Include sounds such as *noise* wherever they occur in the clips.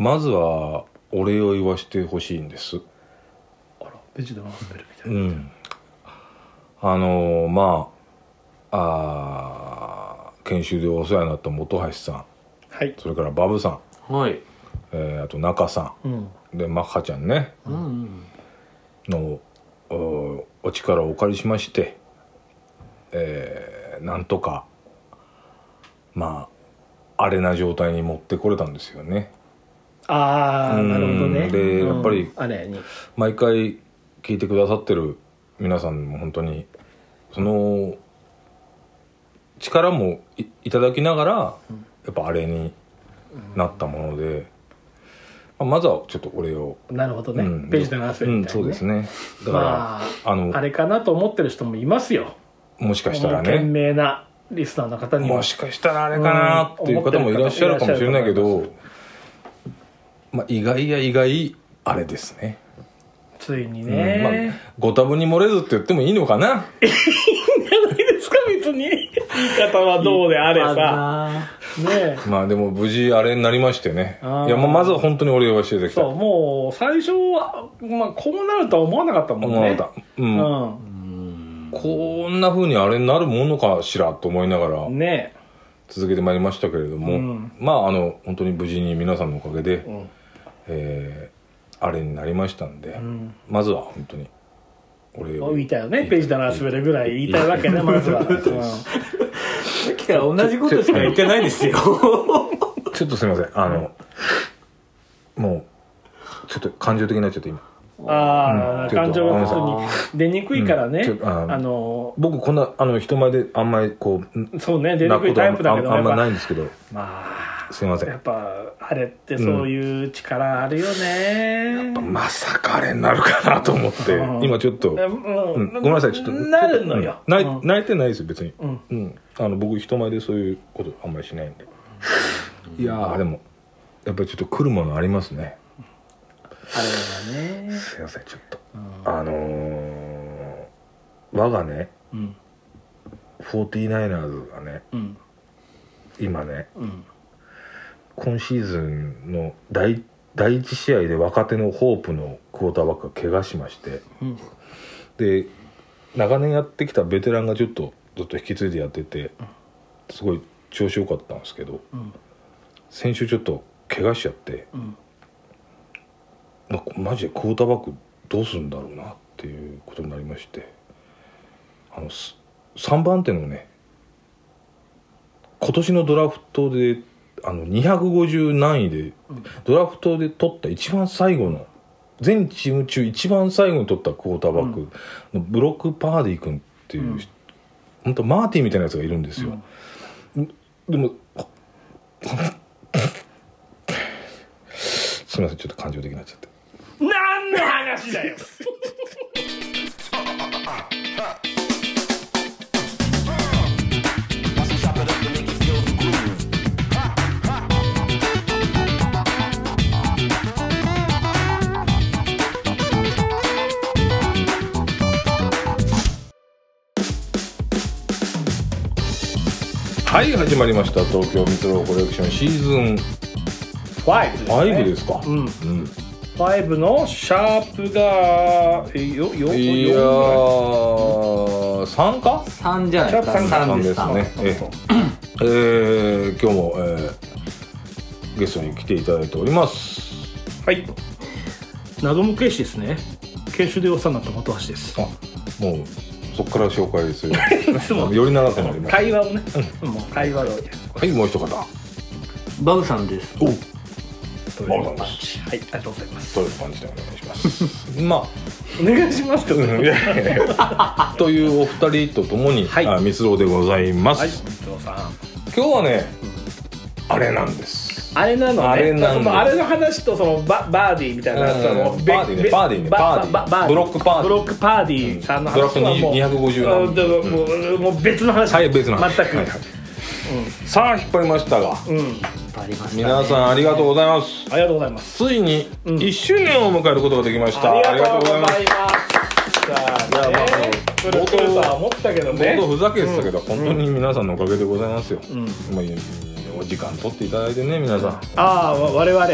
まずはお礼を言わしてほしいんです。あらベジタブルスベルみたいうな、ん。あのーまああー研修でお世話になった本橋さん。はい。それからバブさん、はい。えーあと中さうん。んでマッハちゃんね。うんうんのおお力をお借りしまして、えーなんとかまああれな状態に持ってこれたんですよねああうんなるほどね。でうん。やっぱり毎回聞いてくださってる皆さんも本当にその力もいいただきながら、やっぱあれになったもので、まあまずはちょっとお礼を、なるほどね、うん。ベジタブルスベルうんみたそうですね。だから、まああのあれかなと思ってる人もいますよ。もしかしたらね。命なリスナーの方にも。しかしたらあれかなっていう方もいらっしゃるかもしれないけど、まあ、意外や意外あれですね、ついにうんね、まあ、ご多分に漏れずって言ってもいいのかな？ないですか別に。言い方はどうであれさ。あね。えまあでも無事あれになりましてね。いやまあまずは本当にお礼をしていただきた。いそうもう最初は、まあ、こうなるとは思わなかったもんね。思わなかった、うん。うん。こんな風にあれになるものかしらと思いながらね。続けてまいりましたけれども、うん。まああの本当に無事に皆さんのおかげで、え、うんえーあれになりましたんで、うん。まずは本当にお礼を言いたいよね。ページだな滑るぐらい言いたいわけねまずは、うん。さっきから同じことしか言ってないですよ。*laughs* ちょっとすみません。あの、もうちょっと感情的になっちゃって今。ああ、うん。感情が普通に出にくいからね、うん。ああの僕こんなあの人前であんまりこうそうね出にくいタイプだけどあんあんまないんですけど。まあすいません。やっぱあれってそういう力あるよね、まさかあれになるかなと思って、うん。今ちょっと、ううん。んごめんなさいちょっとなるのよ。うん。泣いてないですよ別に、うん。うん、あの僕人前でそういうことあんまりしないんで、いやーでもやっぱりちょっと来るものありますね。あれはね。すいませんちょっと、あのー、我がねうん。フォーティーナイナーズがねうん。今ねうん今シーズンの第第一試合で若手のホープのクォーターバックが怪我しまして。うん。で長年やってきたベテランがちょっとずっと引き継いでやっててすごい調子良かったんですけどうん。先週ちょっと怪我しちゃってうん。まマジでクォーターバックどうするんだろうなっていうことになりまして。あのす3番手のね今年のドラフトであの250何位でドラフトで取った一番最後の全チーム中一番最後に取ったクォーターバックのブロック・パーディー君っていう、うん。本当マーティンみたいなやつがいるんですよ、でも *laughs* すみませんちょっと感情的になっちゃって。何の話だよ *laughs* はい始まりました。東京ミトロコレクションシーズン5 5ですか、うん。うん。5のシャープがえよよいやよー3か？3じゃないですか。シャープ三3です。三ですね。そうえー、今日も、えーゲストに来ていただいております。はい。謎も警視ですね。研修でお世話になった本橋です。あもうそこから紹介する *laughs* より長くなります。会話をね、もう会話を。はいもう一方バブさんです。お。という感じはいありがとうございます。という感じでお願いします。*laughs* まあ。お願いしますと？うん。いやいやいや。というお二人とともに、はい。あミスローでございます、はいさん。今日はね、あれなんですあれなのね。あれなのあれの話とそのババーディーみたいなそのうんべバーディーね。べバーディーね。ババーディー。ブロックパーディー。ブロックパーディーさんの話はも。う250うんだからもうもう別の話。はい別の話。全く。はいはい。さあ引っ張りましたが。うん、うん、ありましたね。皆さんありがとうございます。ありがとうございます。ついにうん。1周年を迎えることができました、ありがとうございます。ありがとうございます。さあいやまあねそれ来るとは思ってたけどね。冒頭ふざけてたけど、本当に皆さんのおかげでございますよ、うん。まあいやお時間取っていただいてね皆さん。ああわ我々、う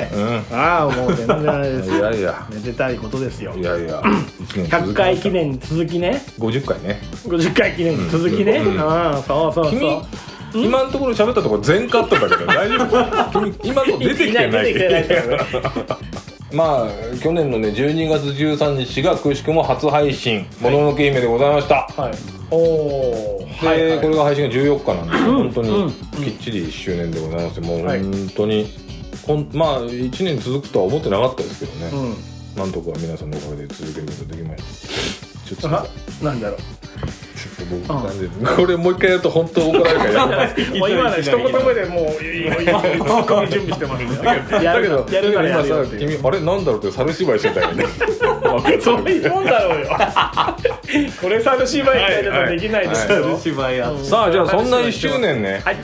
ああもう全然あれです *laughs* いやいや。めでたいことですよ。いやいや。*laughs* 1年続100き回記念に続きね。50回ね。50回記念に続きね。ううんん、そう。そうそう君今のところ喋ったところ全カットだけど大丈夫？*laughs* 君今の出てきてない。出てきてないまあ去年のね12月13日がくしくも初配信「もののけ姫」でございました、はい。おおで、はいはい。これが配信が14日なんで、本当うん。にきっちり1周年でございます。もうはい本当に、こんまあ1年続くとは思ってなかったですけどね、うん。なんとか皆さんのおかげで続けることができました。ちょっとなんだろうちょっと僕なんでこれもう一回やると本当怒られるからやめますもう今の一言目でもういいよいいよツッコミ準備してますよだけどやるならや今さ君あれなんだろうって猿芝居してたよねそういうもんだろうよこれ猿芝居みたいなのできないですよ、はい芝居やっさあじゃあそんな1周年ねはい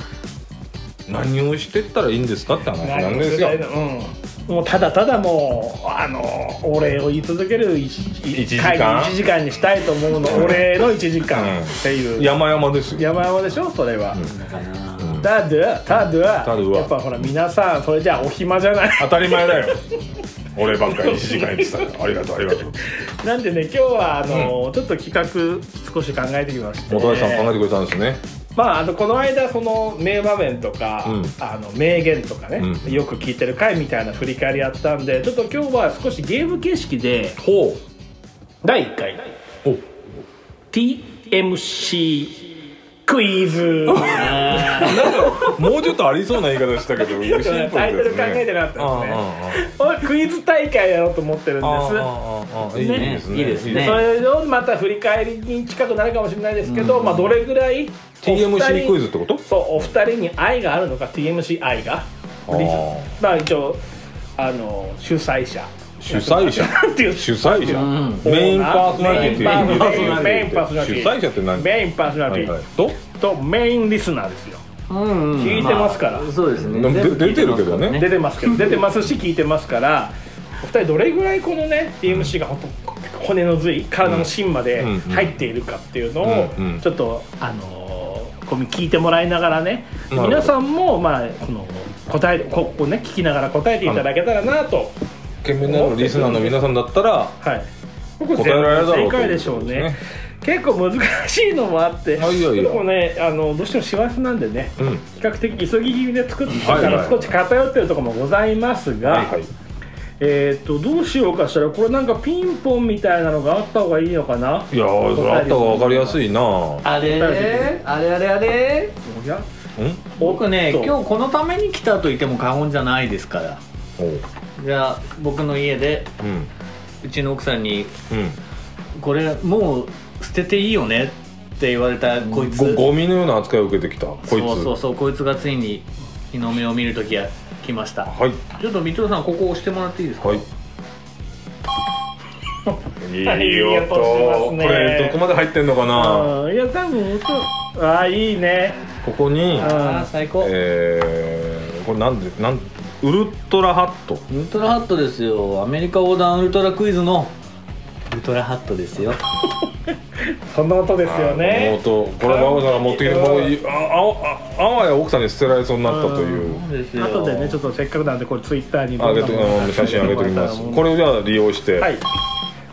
何をしてったらいいんですかって話なんですようん、もうただただもうあのお礼を言い続ける 1, 一時間。会議1時間にしたいと思うのお礼の1時間っていう、山々ですよ。山々でしょそれは、うん。ただただただ。やっぱほら皆さんそれじゃあお暇じゃない。当たり前だよ。*laughs* 俺ばっかり1時間言ってたありがとうありがとう。なんでね今日はあの、ちょっと企画少し考えてきまして。本橋さん考えてくれたんですねまあ、あのこの間その名場面とか、うん。あの名言とかね、うん。よく聞いてる回みたいな振り返りやったんでちょっと今日は少しゲーム形式でほ第1回う。お TMC クイズ *laughs* もうちょっとありそうな言い方したけどシンプルですね。タイトル考えてなかったですね。あ俺クイズ大会やろうと思ってるんです。いいですね。いいですね。でそれをまた振り返りに近くなるかもしれないですけど、まあ、どれぐらい TMC クイズってこと？そうお二人に愛があるのか TMC 愛が。まあ一応あの主催者。主催者？なんていう？主催者？うん。メインパーソナリティ。メインパーソナリティ。主催者って何？メインパーソナリティ、とメインリスナーですようんうん。聞いてますから。あそうですね。出てるけどね。出てますけど出てますし聞いてますからお二人どれぐらいこのね TMC が本当骨の髄体の芯までうん入っているかっていうのをちょっとあのーこう聞いてもらいながらね皆さんもまあこの答えここね聞きながら答えていただけたらなと。懸命なるリスナーの皆さんだったらはい。答えられるだろうと。正解でしょうね結構難しいのもあってあいやいやでもねあのどうしても師走なんでねうん。比較的急ぎ気味で作ったかはいはいら少し偏ってるところもございますが、はいはい。えっ、とどうしようかしたら。これなんかピンポンみたいなのがあった方がいいのかな？いやーそれあった方が分かりやすいな。あれ？あれあれあれ？おや？うん？僕ね今日このために来たと言っても過言じゃないですから。じゃあ僕の家でうん。うちの奥さんにうん「これもう捨てていいよね」って言われたこいつ。ごゴミのような扱いを受けてきたこいつ。そうそうそうこいつがついに日の目を見る時が来ました。はい。ちょっと道夫さんここ押してもらっていいですか？はい。い *laughs* はいい音これどこまで入ってんのかな？うん。いや多分音ああいいね。ここにああ最高。えーこれなんでなんウルトラハット。ウルトラハットですよ。アメリカ横断ウルトラクイズのウルトラハットですよ *laughs* *laughs* その音ですよね。音これ馬場さんが持ってきてもういああああわや奥さんに捨てられそうになったという。そうでねちょっとせっかくなんでこれツイッターにあげてうん写真上げておきます。これをじゃあ利用して。はい。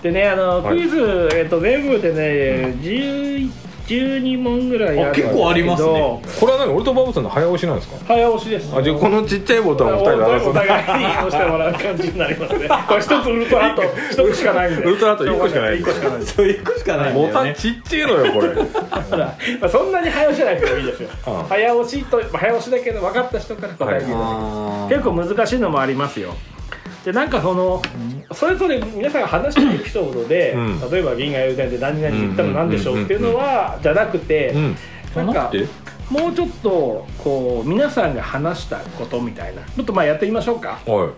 でねあのはいクイズ、えっと全部でね11 12問ぐらいあるんですけど。あ結構ありますね。これは何？俺と馬場さんの早押しなんですか？早押しです。あじゃあこのちっちゃいボタンを2人でお争う互いに押してもらう感じになりますね。*laughs* これ一つウルトラハット一つしかないんで。ウルトラハット一個しかない一個しかない。そういう個しかないボタンちっちゃいのよこれ。まあそんなに早押しじゃなくてもいいですよ。ああ。早押しとまあ早押しだけど分かった人から答えていただ結構難しいのもありますよでなんかそのそれぞれ皆さんが話したエピソードで、うん。例えば銀河英伝で何々言ったの何でしょうっていうのはじゃなくて、うん。なんかえもうちょっとこう皆さんが話したことみたいな。ちょっとまあやってみましょうか。は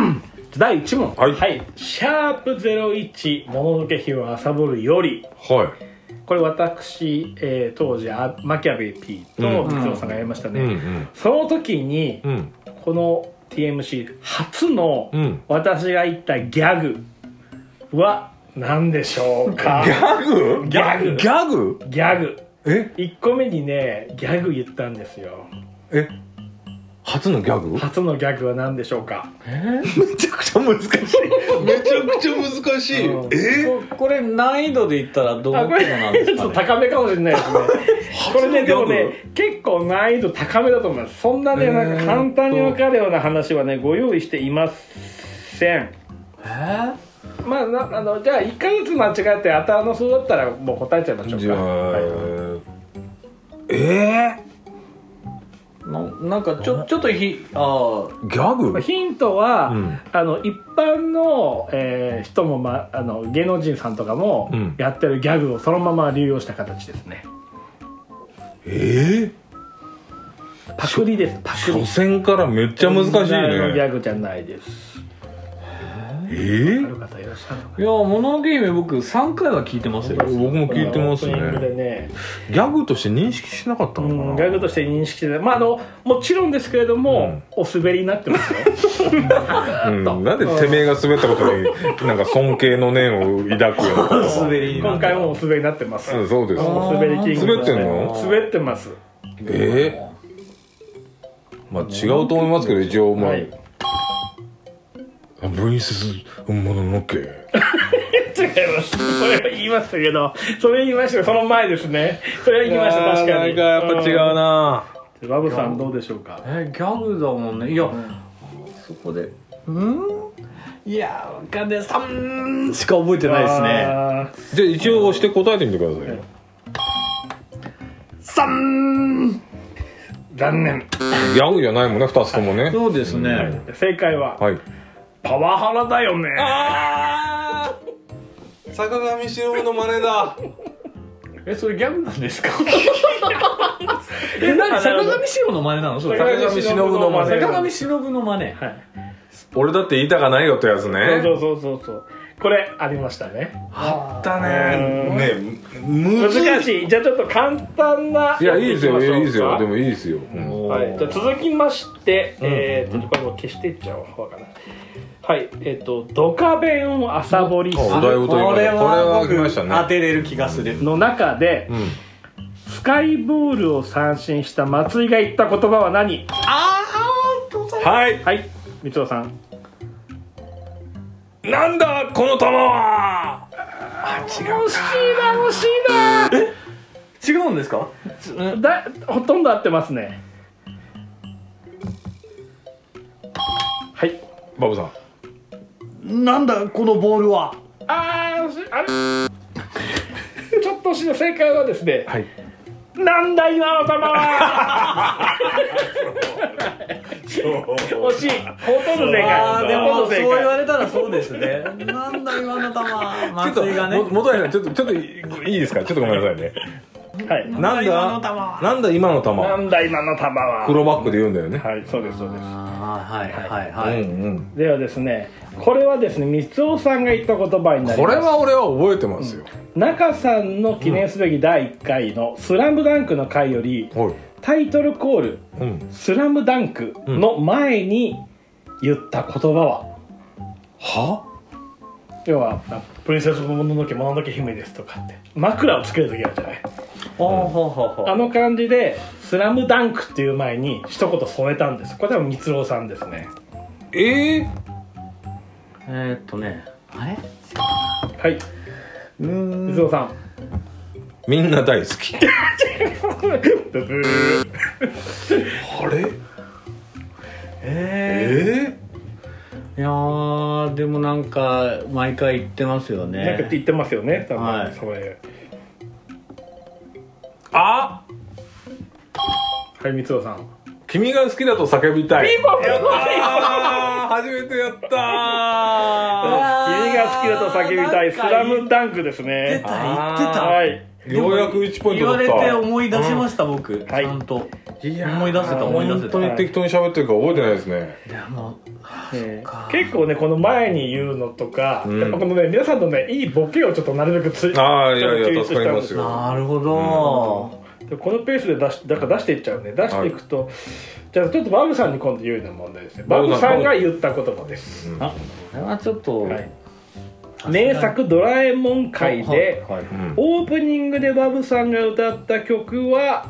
*clears throat* 第1問。はい。シャープ01もののけ姫は朝ぼるより。いはい。これ私、えー当時あマキャベ P とうん。三尾さんがやりましたね、その時にうん。この TMC 初のうん。私が言ったギャグは何でしょうか？ギャグ？ギャグ。ギャグ？ギャグ。え？1個目にねギャグ言ったんですよ。え？初のギャグ？め初のギャグは何でしょうか？ちゃくちゃ難しい。めちゃくちゃ難しい。うん。え？ここれ難易度で言ったらどのあこれ程度なんですちょっとかね *laughs* 高めかもしれないですね。これねでもね結構難易度高めだと思います。そんなねえーなんか簡単に分かるような話はねご用意していません。えまあなあのじゃあ1回ずつ間違えて当たらなそうだったらもう答えちゃいましょうか。じゃあ、はい。えー、ななんかちょちょっとひあー、ギャグ？まあヒントは、うん。あの一般の、えー人も、ま、あの芸能人さんとかもうん。やってるギャグをそのまま流用した形ですね。えパクリですパー、クリ。初戦からめっちゃ難しいオリジナルのギねャグじゃないですえあー？いやもののけ姫僕3回は聞いてますよ。僕も聞いてますね。ね。ギャグとして認識しなかったうのかな、んギャグとして認識してまああのもちろんですけれども、お滑りになってますよ。うん、*laughs* なんでてめえが滑ったことになんか尊敬の念を抱くような *laughs* 今回もお滑りになってます、うんそうです。お滑りキング滑ってんの？滑ってます。えー、まあ違うと思いますけど一応まあ、はい。あプリンセスもののけ。*laughs* 違います。それは言いましたけどそれ言いましたけどその前ですね。それは言いました確かに。なんかやっぱ違うな、うん。バブさんどうでしょうか？えギャグだもんね。いや、そこで。うん？いやわかんない3しか覚えてないですね。あじゃあ一応押して答えてみてくださいよ、3残念、ギャグじゃないもんね2つともね。そうですね、はい。正解は、はいパワハラだよね。ああ坂上忍の真似だ。えそれギャグなんですか？*laughs* え何？坂上忍の真似なの？それ坂上忍の真似。坂上忍の真似。はい。俺だって言いたかないよってやつね。そうそうそうそう。これありましたね。あったうん。ねねむず難しい。じゃあちょっと簡単ないやいいですよいいですよ。でももいいですよ、うん。はい、じゃあ続きまして、うん。えー、とこれも消していっちゃおう。かなはいえっ、と「ドカベンを朝掘りすおだいぶというかこれはこれは僕来ましたね。当てれる気がするの中でうん。スカイボールを三振した松井が言った言葉は何？あはい。はい三尾さん。なんだこの球は！惜しいな惜しいな。あ違うんですか？だほとんど合ってますね。はい。バブさんなんだこのボールは？あーあれ？ちょっと惜しいな正解はですねはい。なんだ今の球。は惜しいほとんど正解。あーでもそう言わ解れたらそうですね。なんだ今の球。*laughs* 松井がね。も元谷さんちょっとちょっといいですか？ちょっとごめんなさいね。はい。なん今の球だは。なんだ今の球？なんだ今の球は。黒バックで言うんだよね。はいそうですそうです。あーはいはいはい、うんうん。ではですねこれはですね三尾さんが言った言葉になります。これは俺は覚えてますよ、中さんの記念すべき第1回の「スラムダンクの回よりはい。タイトルコールうん「スラムダンクの前に言った言葉は、は？要は「プリンセスもののけもののけ姫です」とかって。枕をつける時あるじゃない？ほうほうほうほうあの感じで「スラムダンクっていう前に一言添えたんです。これ多分三郎さんですね。えええー、っとねあれ？はい。うん三郎さん。みんな大好き。ブブーあれ？ええー、いやーでもなんか毎回言ってますよね。なんかって言ってますよね多分、はい。それ。あはい三郎さん君が好きだと叫びたい。ピンポンピンポンあー初めてやったー。君が好きだと叫びたい「スラムダンクですね。言ってた言ってた。はい。ようやく1ポイン言われト取った。て思い出しました、僕、はい。ちゃんと。いやー思い出せた思い出せた。本当に適当に喋ってるから覚えてないですね。いやもう結構ねこの前に言うのとか、うん。やっぱこのね皆さんのねいいボケをちょっとなるべくつああいやいや助かりますよ。なるほど、でこのペースで出しだから出していっちゃうね出していくと、じゃあちょっとバブさんに今度有利な問題ですね。バブさんが言った言葉です、あこれはちょっと、はい、名作「ドラえもん」回で、はいはいうん。オープニングでバブさんが歌った曲は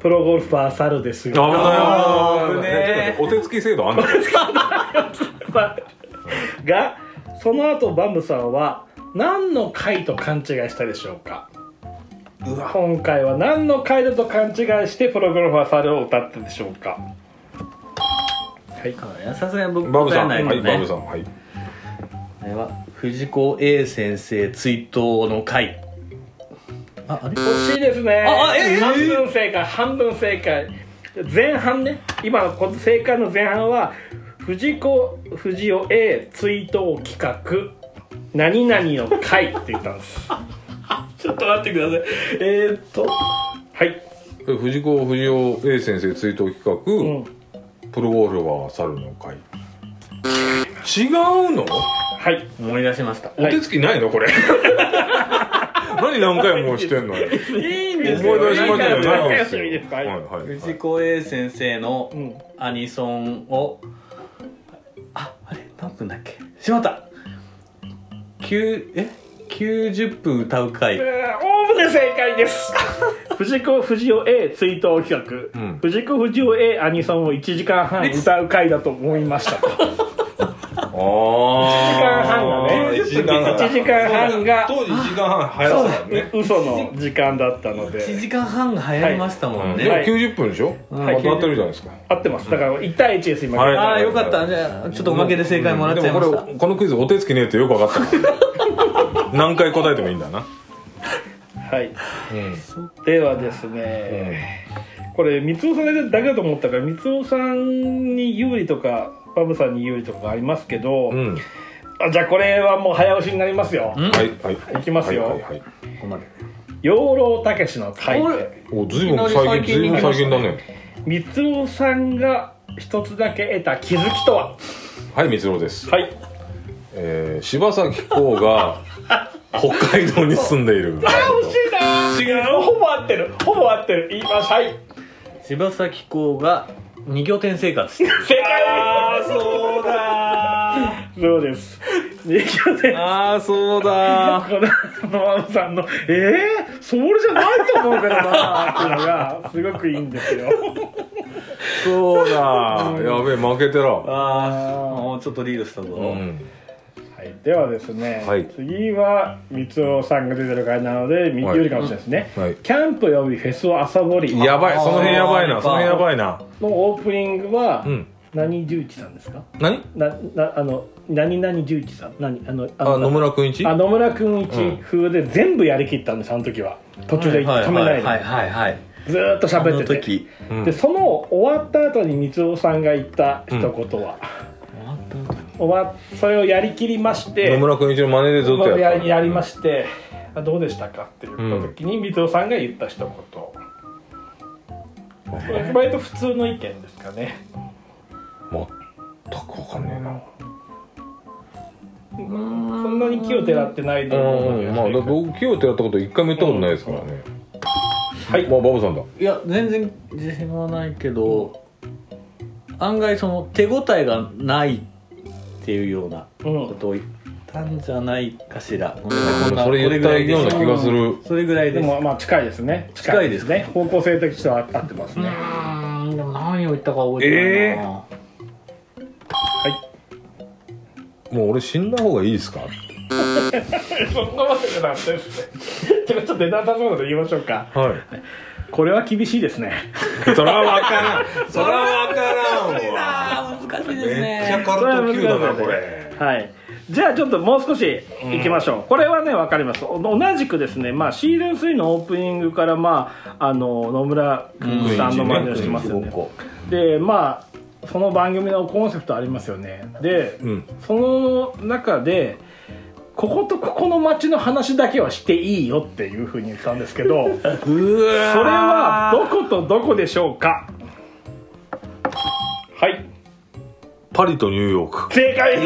プロゴルファー猿です危ないが危ない危ない。ねお手つき制度あんの？*laughs* *laughs* がその後バンブさんは何の回と勘違いしたでしょうか？今回は何の回だと勘違いしてプロゴルファー猿を歌ったでしょうか？はい。さすがに僕バブさん。答えない。バブさんはい。これは藤子 A 先生追悼の会。ああれ？惜しいですね。ああえー半分正解半分正解。前半ね。今のこの正解の前半は藤子不二雄 A 追悼企画何々の会って言ったんですちょっと待ってください。えー、っと。はい、え藤子不二雄 A 先生追悼企画、うん、プロゴルファー猿の会。違うの？はい思い出しました。お手つきないの？これ。*laughs* 何何回もしてんのよいいん思い出しましたよ何回もない。ですよ藤子 A 先生のうん。アニソンをああれ何分だっけ？しまった。9え？90分歌う回。えーおおむね正解です。*laughs* 藤子不二雄 A 追悼企画、うん。藤子不二雄 A アニソンを1時間半歌う回だと思いました。*laughs* ああ時間半がね。1時間半。1時間半が当時1時間半早かったからね。う。嘘の時間だったの1で時間半が流行りましたもんね、でもはい。90分でしょ？はい。当たってるじゃないですか。合ってます。だから1対1です今、はい。ああよかった。じゃあちょっとおまけで正解もらっちゃいました、でもこれこのクイズお手つきねえってよく分かった何回答えてもいいんだな。はい。うん。ではですね、これ三尾さんだけだと思ったから三尾さんに有利とかバブさんに有利とかありますけど、うん。あじゃあこれはもう早押しになりますよ、んはい。はいいきますよ。はいはいはい。ここまで養老たけしの会でおずいぶん最近ずいぶん最近だね。三尾さんが一つだけ得た気づきとは？はい三郎です。はい。えー柴咲コウが北海道に住んでいる。惜しいな。違うほぼ合ってる。ほぼ合ってる。言いますはい。柴咲コウが二拠点生活してる。正解。そうだ。そうです。二拠点。ああそうだ。このママさんの「えー、それじゃないと思うけどな」っていうのがすごくいいんですよ。そうだ。やべえ負けてらああもうちょっとリードしたぞ、うんはい、ではですね、はい。次は三尾さんが出てる回なので、みはい。有利かもしれないですね、はい。キャンプよりフェスを朝掘り。やばい。その辺やばいな。その辺やばいな。のオープニングは、うん。何十一さんですか？何？ななあの何々十一さん。何あのああ野村くん一？あ野村くん一。うん。風で全部やりきったんですあの時は。途中で止めないで、はいはいはいずーっと喋ってて。うん。でその終わった後に三尾さんが言った一言は、終わった後に？終わそれをやりきりまして野村くん一の真似でずっとややりやりましてあどうでしたかって言った時に三尾さんが言った一言、これ割と普通の意見ですかね。全く分かんねえな。そんなに気をてらってないと思うまあだ僕木をてらったこと一回も言ったことないですからね。はい。まあバブさんだ。いや全然自信はないけど案外その手応えがないっていうようなうん。ことを言ったんじゃないかしら、ごめんこんなそれ言ったような気がする。それぐらいです。でもまあ近いですね。近いですね。方向性的としては合ってますうね、ーん。でも何を言ったか覚えてないな、もう俺死んだ方がいいですか？*laughs* そんなわけじゃなくてですね。ちょっと出なさそうなので言いましょうか。はい。これは厳しいですね。それは分からん。*laughs* それは分からんわしいですめっちゃねカルト級だなこれ。はい。じゃあちょっともう少しいきましょう、これはね分かります。お同じくですね、まあ、シーズン3のオープニングから、まあ、あの野村君さんの真似をしてますよね、でまあその番組のコンセプトありますよね。で、うん。その中でこことここの町の話だけはしていいよっていうふうに言ったんですけど *laughs* それはどことどこでしょうか？はいパリとニューヨーク。正解。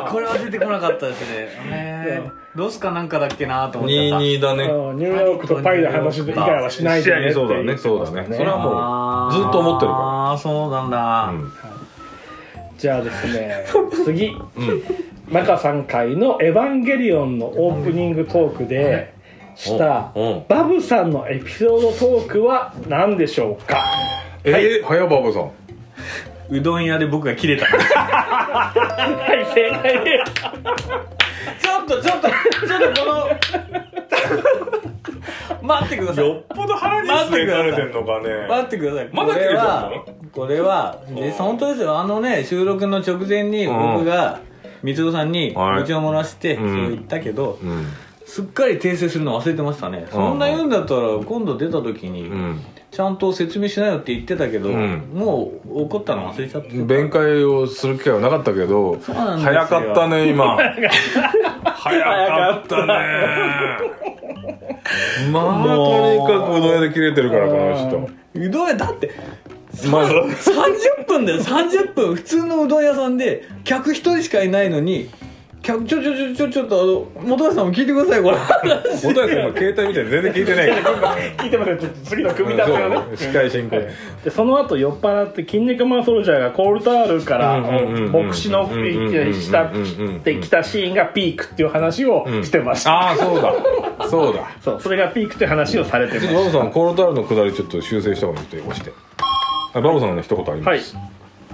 あこれは出てこなかったですね。へーロスかなんかだっけなと思っちゃった。22だね。うんニューヨークとパリの話以外はしないでねってそうだね。そうだね。それはもうずっと思ってるかああそうなんだ、うん。じゃあですね *laughs* 次。うん。中3回の「エヴァンゲリオン」のオープニングトークでしたうんバブさんのエピソードトークは何でしょうか？えー、早バブさんうどん屋で僕が切れた。はい正解です。ちょっとちょっとちょっとこの待ってください。よっぽど腹に据えかれてんのかね。待ってください。まだ切れてんの？これはこれはで本当ですよあのね収録の直前に僕が光郎さんにはい。愚痴を漏らしてそううん言ったけど、うん。すっかり訂正するの忘れてましたね、そんな言うんだったら今度出た時にうんちゃんと説明しなよって言ってたけど、うん。もう怒ったの忘れちゃって弁解をする機会はなかったけど早かったね今。*laughs* 早かったね。まあとにかくうどん屋で切れてるからこの人。うどん屋だってまず30分だよ。30分普通のうどん屋さんで客一人しかいないのに客ちょちょちょちょちょっとあの本橋さんも聞いてくださいこれ。本谷さん今携帯見て全然聞いてないから。*laughs* 聞いてますよ。ちょっと次の組み立てをね。そう。司会進行。でその後酔っ払って筋肉マンソルジャーがコールタールから牧師のしたってきたシーンがピークっていう話をしてました、ああそうだそうだそうそれがピークって話をされてましちょっとバブさんコールタールのくだりちょっと修正した方がいいと押してあバブさんの一言ありたはいます、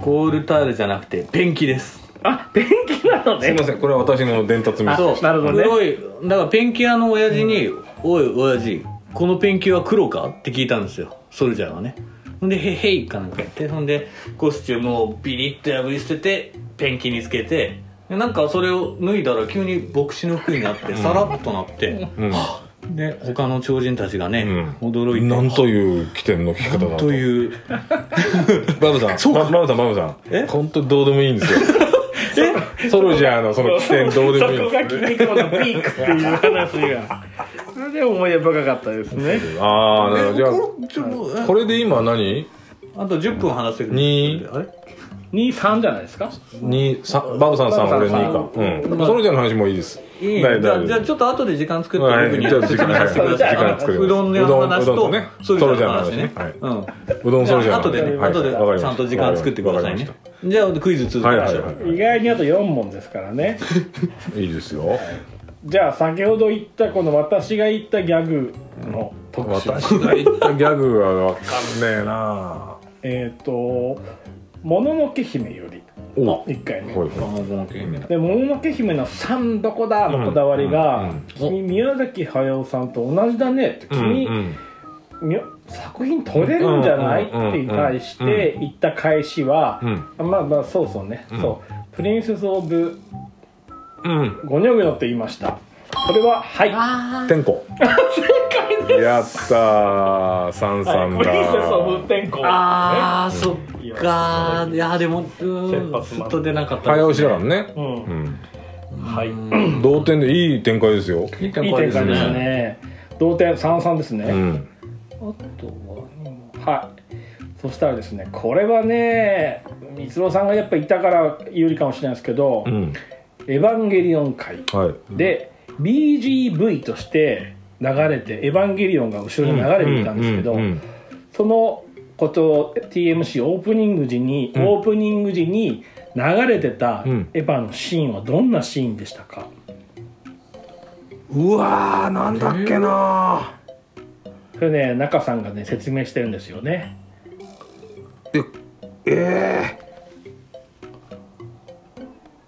コールタールじゃなくてペンキですあペンキなのね。すいませんこれは私の伝達ミス。そうなるほどね。黒いだからペンキ屋の親父に「おい親父このペンキは黒か?」って聞いたんですよ。ソルジャーはね。ほんで「へへい」かなんか言って。ほんでコスチュームをビリッと破り捨ててペンキにつけてでなんかそれを脱いだら急に牧師の服になってさらっとなって、うん。で他の超人たちがね、驚いて。なんという起点の聞き方だなんとという。バブさん *laughs* ババブさんバブさん。え？本当にどうでもいいんですよ *laughs* ソルジャーのその起点どうでもいいんそこが筋肉マンのピークっていう話が。それで思い出深かったですね。ああなるほど。じゃあこれで今何？あと10分話せる。にあれ？23じゃないですか？にさバブさん3俺2か。うん。ソルジャーの話もいいです。いい。大丈夫。じゃあじゃあちょっと後で時間作ってはい。僕にじゃあ時間はい。説明してください。時間作ります。うどん屋の話うどんうどとんとね。ソルジャーの話ね。ソルジャーの話ね。うん。うどんソルジャーの話。後でねはい。後でわかりました。ちゃんと時間作ってくださいね。わかじゃあクイズ続けはいましょはいはう意外にあと4問ですからね。い *laughs* いいですよ。じゃあ先ほど言ったこの私が言ったギャグの特集。私が言ったギャグはわかんねえな。*laughs* えっ、と「もののけ姫」よりお1回目。はい卵の毛姫だ。で「もののけ姫の3どこだ」のこだわりがうんうん「君宮崎駿さんと同じだね」って君、うんみ作品撮れるんじゃない?」うんってに対して言った返しはうん。まあまあそうそうね、うん。そう「プリンセス・オブ・うん。ゴニョゴニョ」って言いました。これははい。天候 *laughs* やったー。三三プリンセス・オブ・だ天候あーそっいやかいやでもずっと出なかった早押しだからね。うん。うん。はい。うん。同点でいい展開ですよ。いい展いい展開ですね。同点3-3ですね、うん。あとははい。そしたらですねこれはね光郎さんがやっぱいたから有利かもしれないですけど「うん。エヴァンゲリオン界はい」で BGV として流れて「エヴァンゲリオン」が後ろに流れていたんですけど、うんうん。そのことを TMC オープニング時に、うん。オープニング時に流れてたうん。エヴァのシーンはどんなシーンでしたか、うわーなんだっけなそれね中さんがね説明してるんですよね。ええ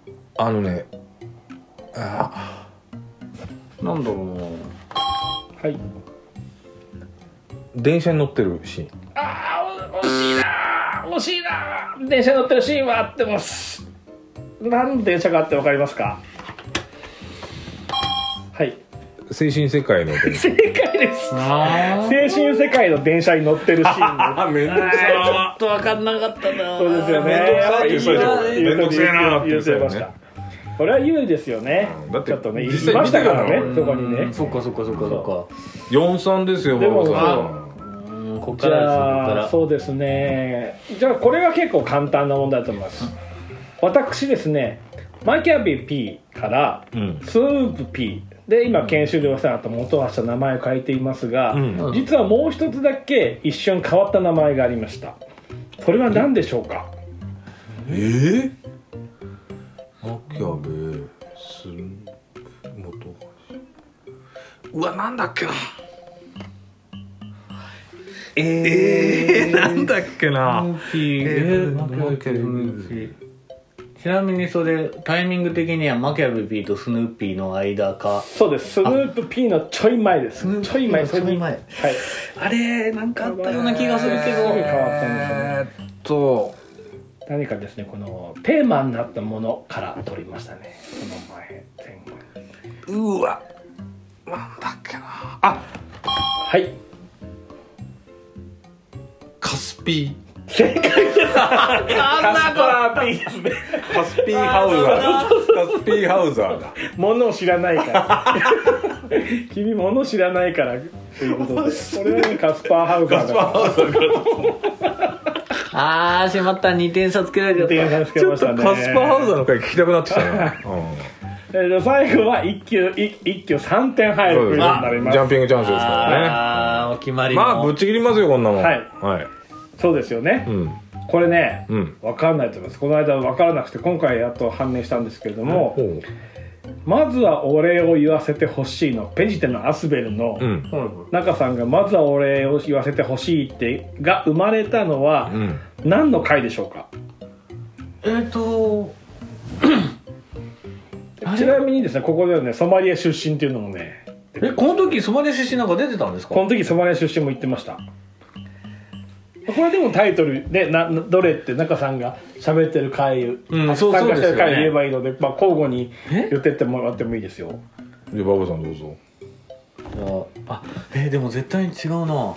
ー、あのねあなんだろうな。はい。電車に乗ってるシーン。ああ惜しいな。惜しいな。電車に乗ってるシーンは合ってます。何の電車かって分かりますか？はい。精神世界の電車。正解です。あ青春世界の電車に乗ってるシーンあめんどくちょっと分かんなかったな。そうですよね。めんどくさい。って言ってたでしょ言うめんどくせえなって言ってました。これは有利ですよね。うんだってちょっとねい実際ましたからね。そこにね。そっかそっかそっかそ43ですよでも馬場さんっかうんこっじから。ですそうですね。じゃあこれは結構簡単な問題だと思います。私ですねマキャビ P からうん。スープ P で今研修でお世話になった元橋と名前を変えていますが、うん。実はもう一つだけ一瞬変わった名前がありました。それは何でしょうか？えー、マキャベス元。橋うわなんだっけなええー、なんだっけな。スヌーピーえーマキャベピースヌーピーちなみにそれタイミング的にはマキャベピーとスヌーピーの間か。そうです。スヌープ P のちょい前です。ちょい前ちょい前。はいあれなんかあったような気がするけど。変わったんですよね。えーっと何かですねこのテーマになったものから取りましたね。その前前後うわ。なんだっけな。あはいカスピ正解です。カスパー P ですね。ーカスピーハウザー。カスピーハウザーだ。ものを知らないから。君もの知らないから。ということで。これはねカスパーハウザーだ。からあーしまった。2点差つけられちゃった。点差つけちょましたね。っとカスパーハウザーの回聞きたくなってきたな、*laughs* えーと最後は一級一一級3点入るになりうん、ますジャンピングチャンスですからあーお決まねりの。まあぶっちぎりますよこんなもん。はい。はいそうですよね、うん。これね、うん。分かんないと思います。この間分からなくて今回やっと判明したんですけれども、ほう。まずはお礼を言わせてほしいの。ペジテのアスベルのうん。中さんがまずはお礼を言わせてほしいってが生まれたのはうん。何の回でしょうか？えっ、とあれちなみにですねここではねソマリア出身っていうのもねえこの時ソマリア出身なんか出てたんですか？この時ソマリア出身も言ってましたこれでもタイトルでななどれって中さんが喋ってる回、うんそう参加してる回言えばいいので、まあ、交互にえ？言ってってもらってもいいですよ。じゃあバブさんどうぞ。あえーでも絶対に違うな。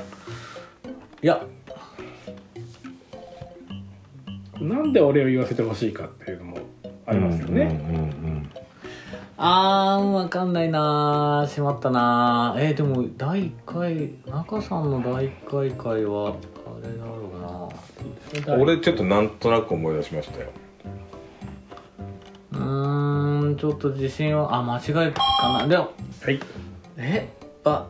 いや。なんで俺を言わせてほしいかっていうのもありますよね、うんうんあーわかんないな。しまったな。えーでも第1回中さんの第1回回はあれだろうな。うん俺ちょっとなんとなく思い出しましたよ。うーんちょっと自信はあ間違いかな。でもはい。えバ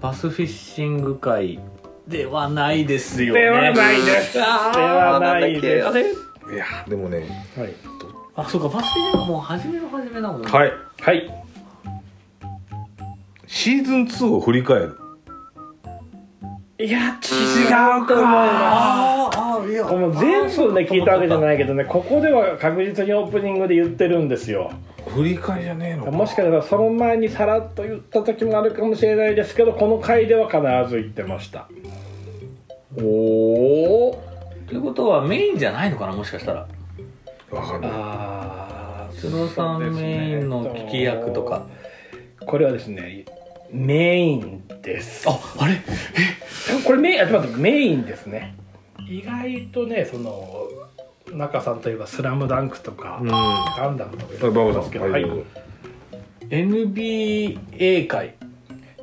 バスフィッシング会ではないですよね。ではないです。ではないです。あれ？いやでもね。はい、あそうかバスフィッシングはもう初めの初めなもんね。はい。はい、シーズン2を振り返るいや違うと思いまあーあーいや。すもう全部ね聞いたわけじゃないけどねここでは確実にオープニングで言ってるんですよ。振り返りじゃねえのか。もしかしたらその前にさらっと言った時もあるかもしれないですけどこの回では必ず言ってました。おおということはメインじゃないのかなもしかしたら。わかんない。ああ須藤さんメインの聞き役とか。これはですねメインです。ああれ？これメインあちょっと待ってメインですね。意外とねその中さんといえば「スラムダンクとか「うん。ガンダム」とか言バブさん。ってますけど、はい。はい。NBA 会。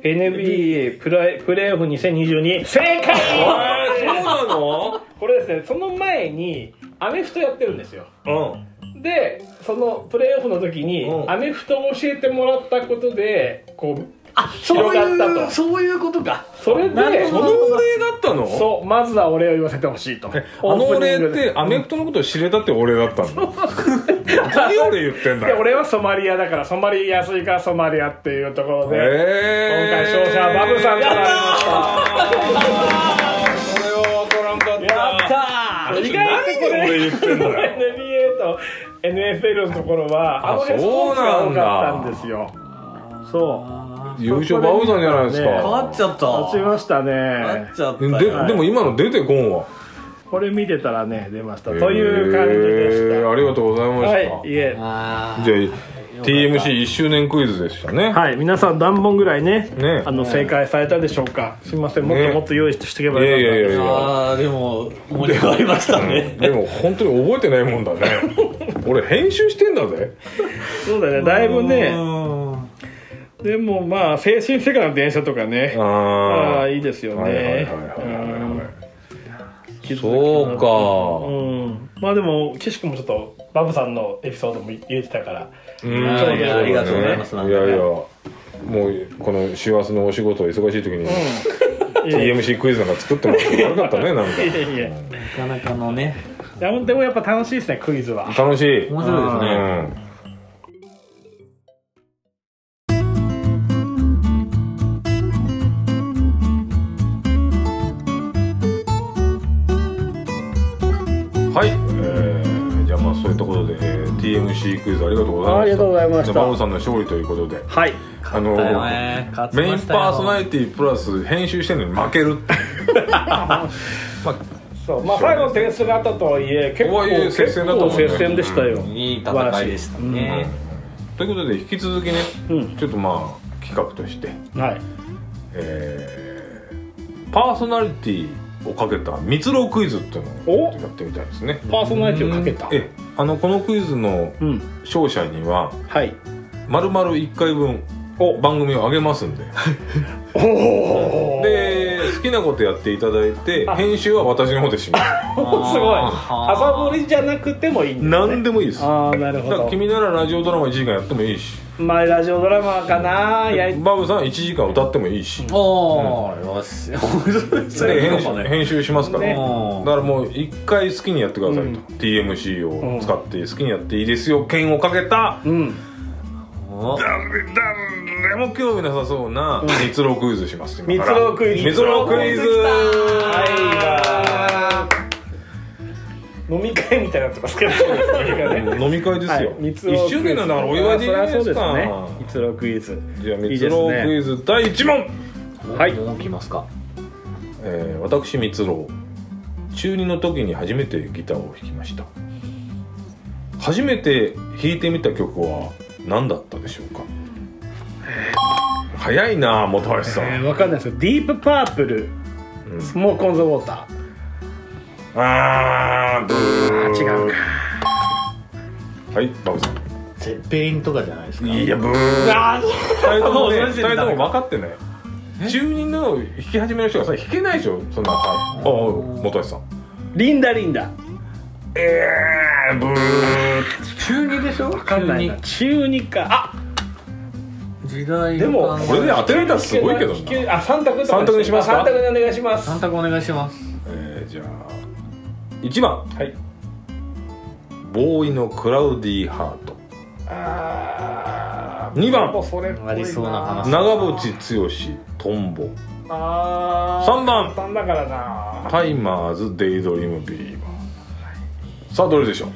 NBA プレプレーオフ2022正解！そうなの？これですねその前にアメフトやってるんですよ。うん。でそのプレーオフの時にうん。アメフトを教えてもらったことでこうあ広がったと。そういうことか。それでそのお礼だったの？そうまずはお礼を言わせてほしいと。え *laughs* あのお礼ってアメフトのことを知れたってお礼だったの？何俺言ってんだ俺はソマリアだからソマリ安いからソマリアっていうところで、え今回勝者はバブさんとなりましたそれは分からんかった。やったー意外とこれ何俺言ってんだよ。NBA と NFL のところはあの辺スポーツが多かったんですよ。そう優勝バブさんじゃないですね変かわっちゃった。勝ちました変わねっちゃったでよ。でも今の出てこんわこれ見てたらね出ました。という感じでしえーありがとうございまたした、はいいえ。じゃあ TMC1 周年クイズでしたね、はい皆さん何本ぐらいねね。あの正解されたでしょうか。すいませんもっねともっと用意しておけばよかったいやいやいや。あーでも盛り上がりましたねでも本当に覚えてないもんだね。*laughs* 俺編集してんだぜ。そうだねだいぶねうんでもまあ精神世界の電車とかね。あああいいですよね。そうか。うん。まあでも岸君もちょっとバブさんのエピソードも入れてたから。うん。いやいやありがとうございます。いやいやもうこの師走のお仕事忙しい時に *laughs* TMC クイズなんか作ってもらって悪かったねなんか。いやいやなかなかのね。でもやっぱ楽しいですねクイズは。楽しい。面白いですうね TMC クイズありがとうございました。ありがとうございました。でバブさんの勝利ということで。はい。あのね勝ちメインましたよ。パーソナリティプラス編集してるのに負けるっていう。*laughs* まあそう。まあ最後点数があったとはいえ結構接戦だったね結構接戦でしたよ、いい戦いでしたね。ということで引き続きね、うん。ちょっとまあ企画として、はい。えーパーソナリティをかけた蜜ろクイズっていうのをお？やってみたいですね。パーソナリティをかけた？えあのこのクイズのうん。勝者にははい。丸々1回分お。番組をあげますんで。*laughs* おおで好きなことやっていただいて編集は私の方でします。*laughs* すごい。朝掘りじゃなくてもいいんだ、ね、何でもいいです。ああなるほらど君ならラジオドラマ1時間やってもいいしまあラジオドラマかなやりバブさん1時間歌ってもいいし。おーよしそでれ編集編集しますから、ね。だからもう一回好きにやってくださいと、うん。TMC を使って好きにやっていいですよ剣をかけた。うん。お誰誰も興味なさそうな蜜ろクイズします今から。蜜ろクイズ。蜜ろクイズ。はい飲み会みたいになってますけど飲み会ですよ、はい。蜜ろクイズ一周年なんだからお祝いでいいですか？そりゃそうですね。蜜ろクイズ。じゃあ蜜ろねクイズ。第1問、はい。もう来ますか。えー私蜜ろ中2の時に初めてギターを弾きました。初めて弾いてみた曲は何だったでしょうか？早いな本橋さん、えー、わかんないですけどディープパープルうん。スモークオンザウォータあーブー。違うか。はいバブさん。ゼッペリンとかじゃないですか？いやブー。あ二人ともね二人とも分かってない。中2の弾き始めの人がさ弾けないでしょ？そんなああ本橋さん。リンダリンダ。えーブー。中二でしょ？わかんないな。中二。か。あ時代でもこれで当てられたらすごいけどな。あ三択とか三択にしますか？あ三択でお願いします。三択お願いします1番。はい。ボーイのクラウディーハート。あ二番。ありそうな話。長渕剛トンボ。あー。三番。簡単だからな。タイマーズデイドリームビリーバー。さあどれでしょう？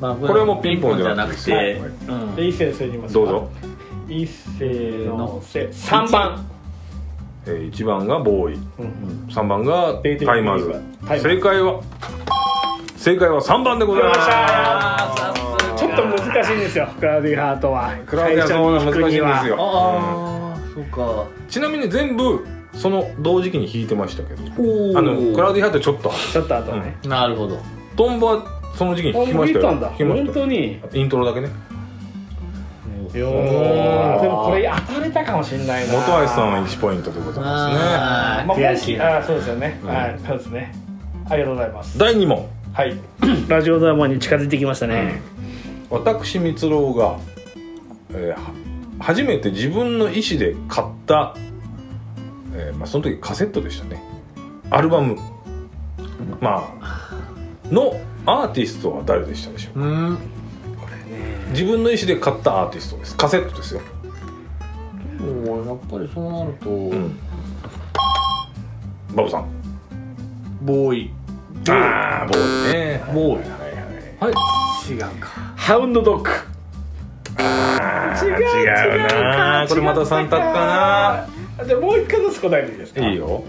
まあこれはもうピンポンじゃなくて。ピンポンじゃなくて。うん。で一斉数にますどうぞ、一斉のせ三番えー、1番がボーイ。うん3番がタイマーズ。正解は正解は3番でございましたちょっと難しいんですよクラウディハートは。クラウディハートは難しいんですよ。ああそうか。ちなみに全部その同時期に弾いてましたけど。おあのクラウディハートちょっと。ちょっと後ね。なるほど。トンボはその時期にあ弾きましたよ。弾いたんだ。弾きました。本当に。イントロだけねよー。でもこれ当たれたかもしれないな。本橋さんは1ポイントでございますね。あまあ、悔しい。なあそうですよね、はいそうですね。ありがとうございます。第2問。はい。ラジオドラマに近づいてきましたね、私蜜ろが、えーは初めて自分の意思で買った、えーまあ、その時カセットでしたね。アルバム。まあのアーティストは誰でしたでしょううん自分の意思で買ったアーティストです。カセットですよ、おやっぱりそうなると、うん、バブさん。ボーイ。ああボーイ。ね。ボーイ。はい。はい違うかハウンドドッグ。あー違う違うな。これまた3択かな。じゃあもう一回ずつ答えていいですか？ないいよ。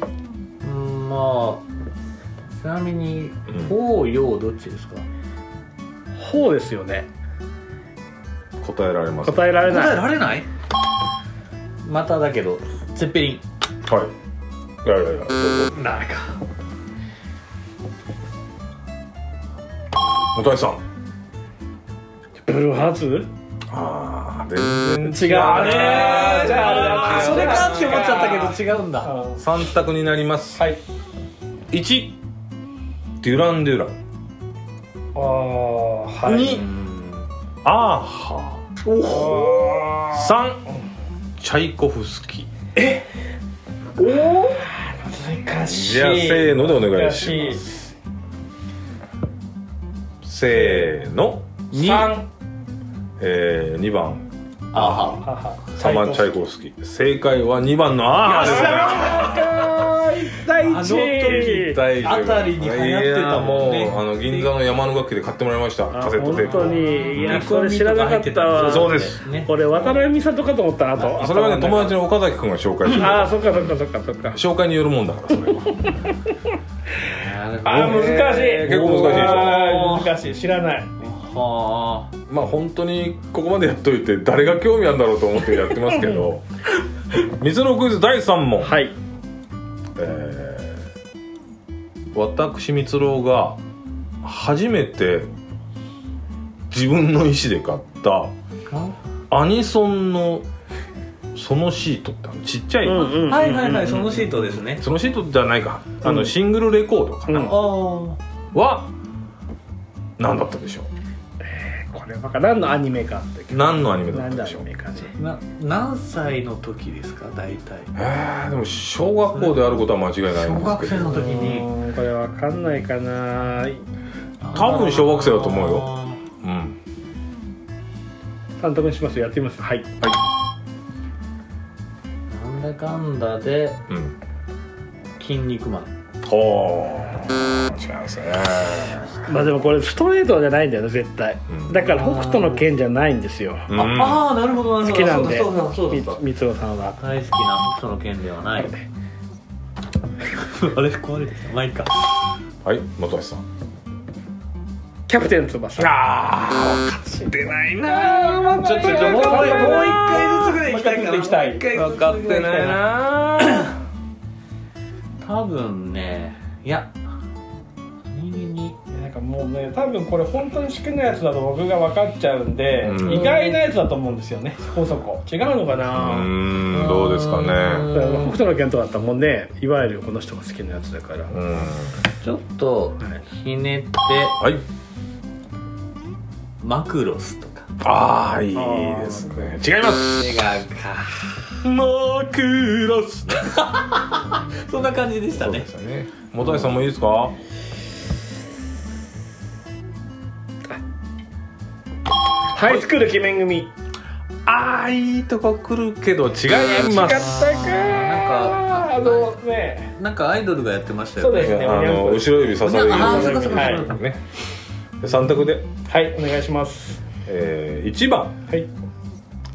うんまあちなみにうん。ほうようどっちですか？ほうですよね答えられます答えられない。答えられない？まただけどゼッペリンはい。いやいやいやダメか。本橋さん。ブルーハーツ？ああ全然。違うねじゃああそれかって思っちゃったけど違うんだ。あ3択になります。はい。1デュラン・デュラン。あーはい。にアーハー3チャイコフスキ。ーおお難しい。じゃあせーのでお願いし難ますせーの。い三。えー、2番。あはサマン・チャイコフスキ。ー正解は2番のアーハーですね第あの時大丈夫。あたりに流行ってたもんね。いやもうあの銀座の山の楽器で買ってもらいました。あカセットテープ。本当に。いやそれ知らなかったわ。そうです。ねこれ渡辺美里かと思ったなと。それはね友達の岡崎君が紹介してああそっかそっかそっかそっか。紹介によるもんだからそれは。*laughs* あー難しい。えー結構難しいでしょ。難しい。知らない。はあ。まあ本当にここまでやっといて誰が興味あるんだろうと思ってやってますけど。*laughs* 水のクイズ第3問、はいえー私光郎が初めて自分の意思で買ったアニソンのそのシートってあの？ちっちゃい、うんうんはいはいはいそのシートですね。そのシートじゃないか。あのうんシングルレコードかな、うん。あは何だったでしょこれわか何のアニメかってう何のアニメだったでしょう。な何歳の時ですか大体。えー、でも小学校であることは間違いないん小学ですけど。生の時に。うんこれわかんないかな。多分小学生だと思うよ。あうん。監督にしますやってみます。はい。ーなんだかんだでうん「筋肉マンほー違いますね。まあでもこれストレートじゃないんだよね絶対。うん。だから北斗の拳じゃないんですよ。うん。ああーなるほどなるほど。好きなんでそうだそうだそうだそう。だみつろさんは。大好きな北斗の拳ではない。*laughs* あれ壊れてきた。まあいいか。はい本橋さん。キャプテン翼。ああ分かってないなちょっとちょっともうもう一回ずつぐらい行きたいから。もう一回ずつ行きたい。もう一回ずつ分かってないな *laughs* 多分ねいやなんかもうね多分これ本当に好きなやつだと僕が分かっちゃうんで、うん。意外なやつだと思うんですよねそこそこ。違うのかうな、ーんどうですかね。北斗の拳とかだったらもうねいわゆるこの人が好きなやつだから、うん。ちょっとひねってはい。マクロスとか。ああいいですね。違います。違うかマクロス。そんな感じでしたね。そうでしたね。本橋さんもいいですか？ハイスクール鬼面組。ああいいとこ来るけど違い違ったますか。なんかあのね。なんかアイドルがやってましたよね。そうですねあの後ろ指さされる。あーそうかそうかはいそうかね。で3択で、はいお願いします。えー、1番。はい「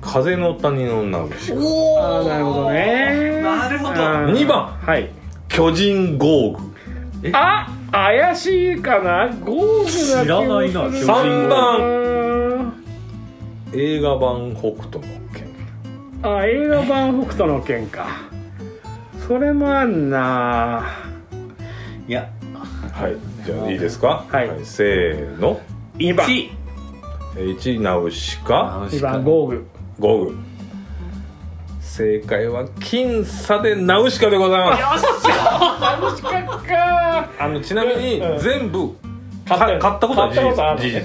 風の谷のナウシカ」おあーなるほどね。なるほど。あー。2番。はい「巨人ゴーグあ怪しいかな？ゴーグな知らないな？気もする三番。番」映画版「北斗の拳あ映画版北斗の拳か。それもあんな。いや」はい。じゃあいいですか？はい。せーの。2番1 1ナウシカ。2番ゴーグゴーグ正解は僅差でナウシカでございます。楽しかったあのちなみにうん。全部買買ったことは事実。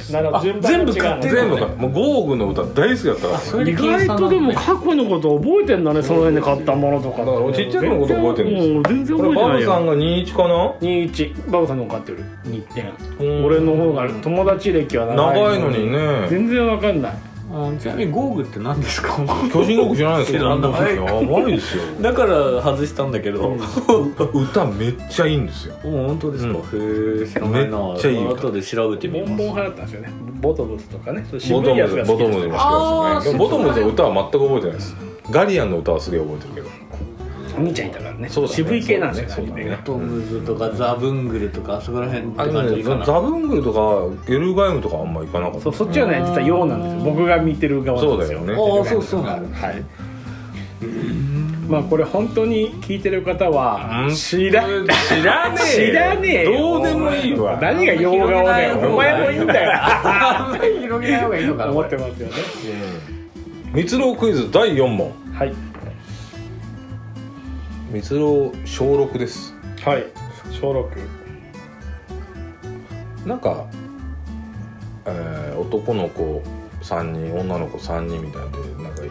全部買ってる全部。かもうゴーグの歌大好きだったから。意外とでも過去のこと覚えてんだねその辺で買ったものとかだから俺ちっちゃい頃のこと覚えてるんですよ。もう全然覚えてないよ。バブさんが21かな？21バブさんの方が買ってる。2点うん。俺の方が友達歴は長い長いのにね。全然わかんないあちなみにゴーグって何ですか？巨人ゴーグ知らないです知らない。やばいですよ。*laughs* だから外したんだけど、歌めっちゃいいんですよ。もう本当ですか、うん。へえ知らないな。めっちゃいい歌。後で調べてみます。ボンボン派だったんですよねボトムズとかねボトムズボトムズも好きですよ。ねボトムズの歌は全く覚えてないです。ガリアンの歌はすげえ覚えてるけどお兄ちゃんいたからね。そうだね。渋い系なんですよそうだね。トムズとかザブングルとかあそこら辺って感じかなザブングルとかゲルガイムとかあんま行かなかった。そうそっちはね実は陽なんですよ。僕が見てる側なんですよ。そうだよね。ああそうそうはい。まあこれ本当に聞いてる方はうん。知ら知らねえ知らねえよ。どうでもいいわ。何が洋顔だよお前もいいんだよあんまり広げない方がいいのかな思ってますよね。蜜ろクイズ第4問。はい蜜ろ小6です。はい。小六。なんか、えー男の子3人女の子3人みたいでなんか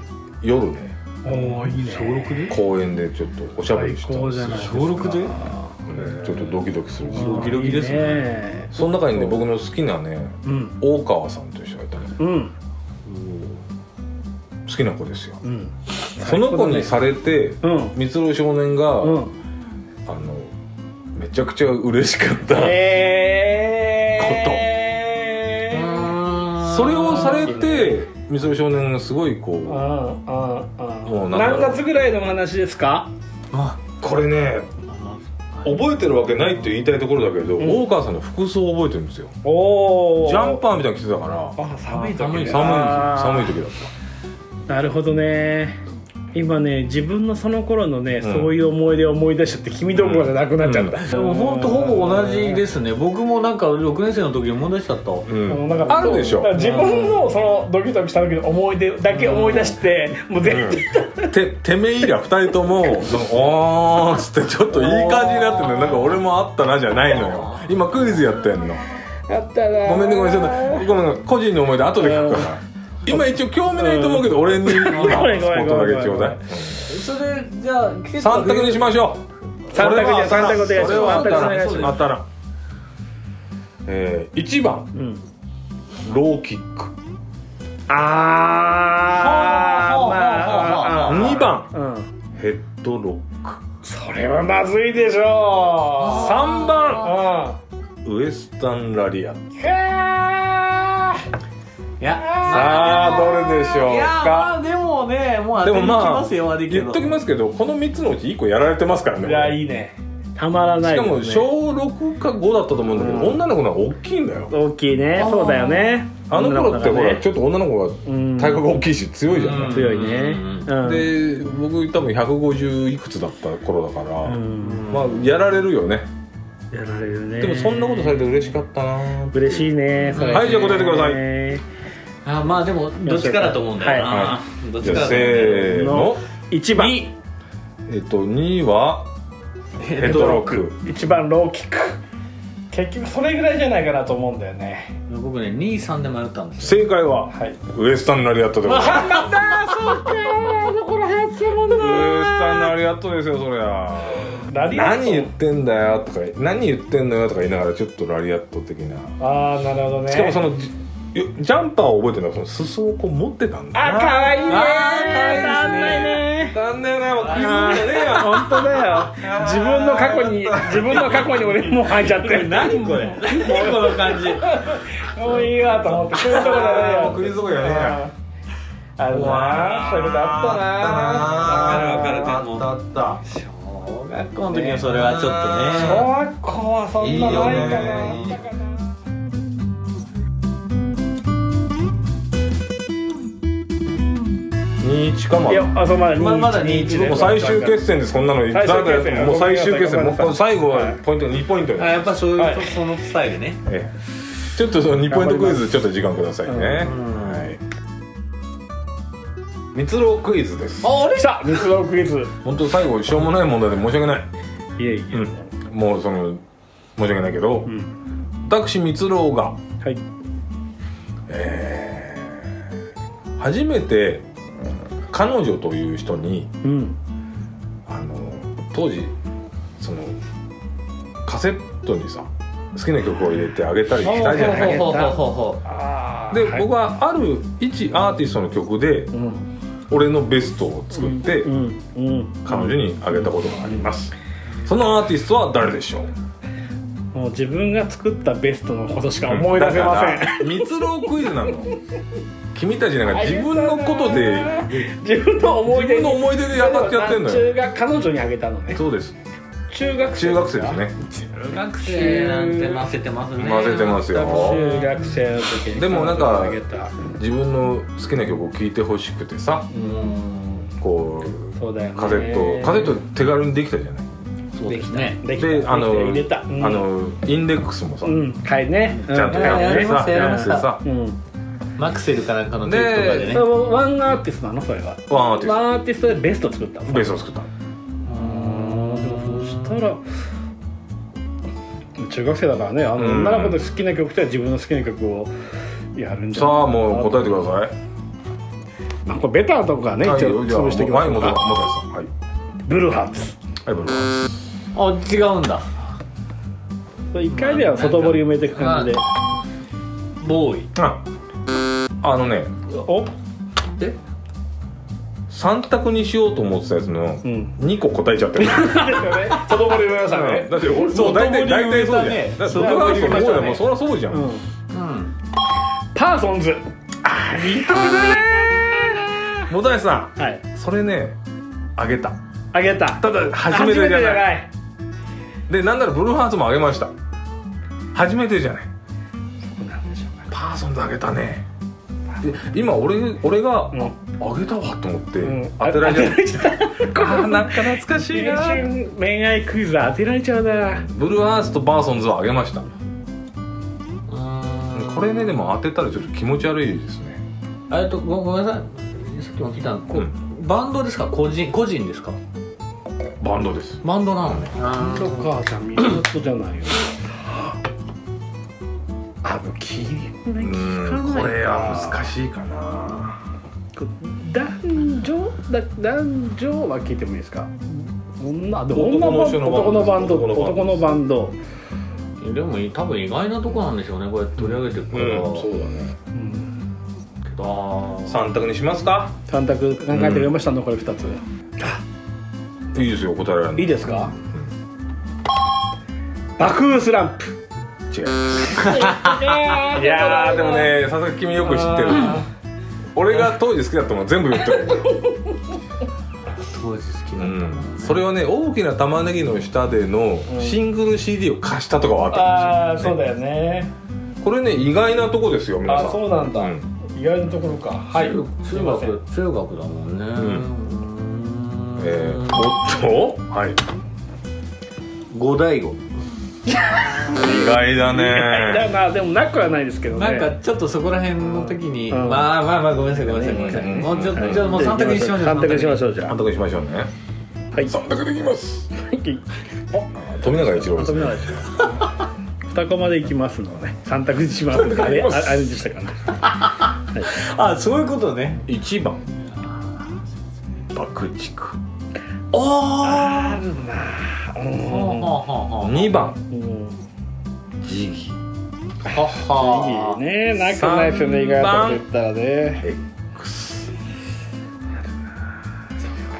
夜ね。おおいいね。小六で？公園でちょっとおしゃべりしたんですよ。小六で？うん。ちょっとドキドキする。しドキドキですねね。その中にね僕の好きなねうん。大川さんという人がいたの。うん。好きな子ですよ。うんその子にされてうん。三郎少年が、うん。あのちゃくちゃ嬉しかった、えー、それをされてみそ少年がすごいこう何月ぐらいの話ですか？これね覚えてるわけないって言いたいところだけど、ん。大川さんの服装を覚えてるんですよ。ジャンパーみたいなの着てたから。あ寒い時ね寒い寒い時だっなるほどね今ね自分のその頃のね、ん。そういう思い出を思い出しちゃって君どころじゃなくなっちゃった、でも本当ほぼ同じですね。僕もなんか6年生の時に思い出しちゃったた、うんなんかあるでしょ。自分のそのドキドキした時の思い出だけ思い出して、もう全然、ててめえいりゃ二人ともその「おー」っつってちょっといい感じになってるのなんか俺もあったなじゃないのよ。今クイズやってんの。あったなごめんねごめんねごめん個人の思い出後で聞くから今一応興味ないと思うけど俺に。今スポットだけちょうだいそれじゃあ結構三択にしましょう。三択じゃこれは三択お願い。しますこれは当たら。えー、1番。うん。ローキック。ああ2番。うん。ヘッドロック。それはまずいでしょう。3番。うん。ウエスタンラリア。ッいやさあどれでしょういやまかあでもねもうでもまあ言っときますけどこの3つのうち1個やられてますからね。ーいやいいね。たまらないしかも小6か5だったと思うんだけど、うん。女の子の方が大きいんだよ。大きいね。そうだよね。あの頃ってほらちょっと女の子がうん体格大きいし強いじゃない、うん。強いねで僕多分150いくつだった頃だから、うん。まあやられるよね。やられるね。でもそんなことされて嬉しかったな嬉しいねそれ。はいじゃあ答えてください。いあまあでもどっちかだと思うんだよな、はどっちかだと思うんだじゃあせよーの。1番。にえっと2はヘッドロック。1番ローキック。結局それぐらいじゃないかなと思うんだよね。僕ね23で迷ったんですよ。正解ははい。ウエスタンラリアットでございます。なんだそうか。あの頃流行ってたもんな。ウエスタンラリアットですよそりゃ。ラリアット。何言ってんだよとか何言ってんのよとか言いながらちょっとラリアット的な。ああなるほどね。しかもそのじジャンパーを覚えてるの？はその裾をこう持ってたんだあかわいいね。あー可愛いね足んないね。だんだよなもう気分がね。えよ本当だよ。自分の過去に自分の過去に俺もう入っちゃって。る何これ？何この感じ？もういいわと思ってそういうとこじゃね。えよもうクリズとこじゃね。えやあるなそういうことあったなわかるわかるでもあったあっ小学校の時のそれはちょっと小ね学校はそんなないかいいよな21かもいやあそうまだままだ21 21でもう最終決戦ですこんなの。最終決戦。もう最終決戦もう最後ははい。ポイント2ポイント。にあやっぱそういう、はい。そのスタイルね。ええ。ちょっとその2ポイントクイズちょっと時間くださいね、うんはい。蜜ろクイズです。あれ？来た！密道クイズ。本当最後しょうもない問題で申し訳ない、いえいえ。うん、もうその申し訳ないけど、うん。私蜜ろが。はい。初めて彼女という人にうん。あの当時そのカセットにさ好きな曲を入れてあげたりしたじゃないで、僕はある一アーティストの曲でうん。俺のベストを作ってうん。うん。彼女にあげたことがあります。そのアーティストは誰でしょう？もう自分が作ったベストのことしか思い出せません。蜜ろクイズなの。君たちなんか自分のことで自分の思い出の思い出で当たってやってんのよ。中学彼女にあげたのね。そうです。中学生。中学生ですね。う学生なんて混ぜてますね混ぜてますよ。中学生の時にでもなんか自分の好きな曲を聴いてほしくてさ。うん。こうそうだよね。カセットカセット手軽にできたじゃないそうですねできた。であの入れた。うん。あのインデックスもさ。うん。はいね。ちゃんとやってさう。んやってさう。ん。マクセルかなんかのテープとかでね。それも one artist なの？それは。 one artis one artist でベスト作ったの？トベースを作った。あーでもそしたら中学生だからね。あのうん。女の子の好きな曲とは自分の好きな曲をやるんじゃないさあもう答えてください。まあこれベタなとこからね一応はいじゃあ潰していきまはい元しょうか元さん。はい。ブルーハーツ。はいブルーあ違うんだ。一回目は外堀埋めていく感じで。ボーイ。ああのねお？え？3択にしようと思ってたやつのん。2個答えちゃってる、*laughs* ですよね。子供で皆さんね。だって俺そう大体大体そうじゃん。ねだからブルーハーツとこうだよもうそりゃそうじゃん、うん。うん。パーソンズ。本谷さはい。んそれねあげた。あげた。ただ初めてじゃない。いでなんならブルーハーツもあげました。初めてじゃない。そうなんでしょうか。パーソンズあげたね。で今俺俺が、ん。ああげたわと思って、うん。当てられちゃった。ああなんか懐かしいな。恋愛クイズ当てられちゃうな。ブルーハーツとパーソンズはあげました。うんこれねでも当てたらちょっと気持ち悪いですね。えっとごごめんなさい。さっきも聞いたの。こう、うバンドですか？個人個人ですか？バンドです。バンドなのね。とかじゃミルトじゃないよ。あの聞かないんこれは難しいかな。男女だ男女は聞いてもいいですか？女でも女男の人のバンド？男のバンド。男のバンド。男のバンド。でも多分意外なとこなんでしょうねこうやって取り上げてるから、うだね。うん。あー3択にしますか？三択考えてくれました残り二ついいですよ答えられるの。いいですか？爆風スランプ。違う。いやーでもねさすが君よく知ってる。俺が当時好きだったもの全部言ってる。当時好きだったうん。それはね大きな玉ねぎの下でのシングル CD を貸したとかはあったああんですよ、ね。そうだよね。これね意外なとこですよ皆さん。あそうなんだ、うん。意外なところか。はい。中学中学だもんね、うんえー、おっと？はい。五大悟。意外だだねな。でもなくはないですけどね。なんかちょっとそこら辺の時に、うん。まあまあまあごめんなさいごめんなさい。ごめんなさい、うん。もうちょっと、はいじゃあもう三択にしましょう三択にしましょうじゃ監督にしましょうね。あはい。三択できます。お富永一郎です飛びながら二コマでいきますのね。三択にします。あれああれでしたかね。あそういうことね。1番。爆竹ああるな。あはあは2番。うん。ジギ。あはあいいねなくないですよね意外と。言ったらね。X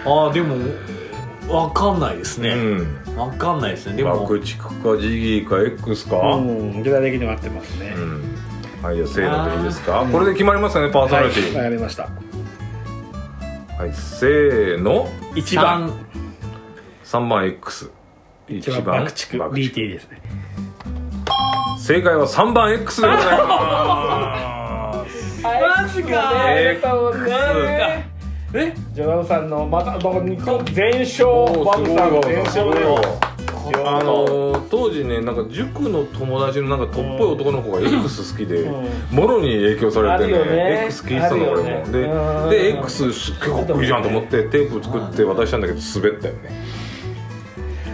ああでもわかんないですうね、ん。わかんないですね。でも。爆竹かジギーか X か。うん。具体的には合ってますね。うん。はいじゃあせーのでいいですか？これで決まりますかねパーソナリティ。わかりましたはいせーの。一番。3番 X 一番爆竹。BT ですね。正解は3番 X でございます。マジか。えねえジョナルさんのまた僕2個全勝バブさんの全勝であのー当時ねなんか塾の友達のなんかとっぽい男の子が *laughs* X 好きで、うもろに影響されてねね。X 聞いてたの俺も、でで X すっげえかっこいいじゃんと思ってテープ作って渡したんだけど滑ったよね。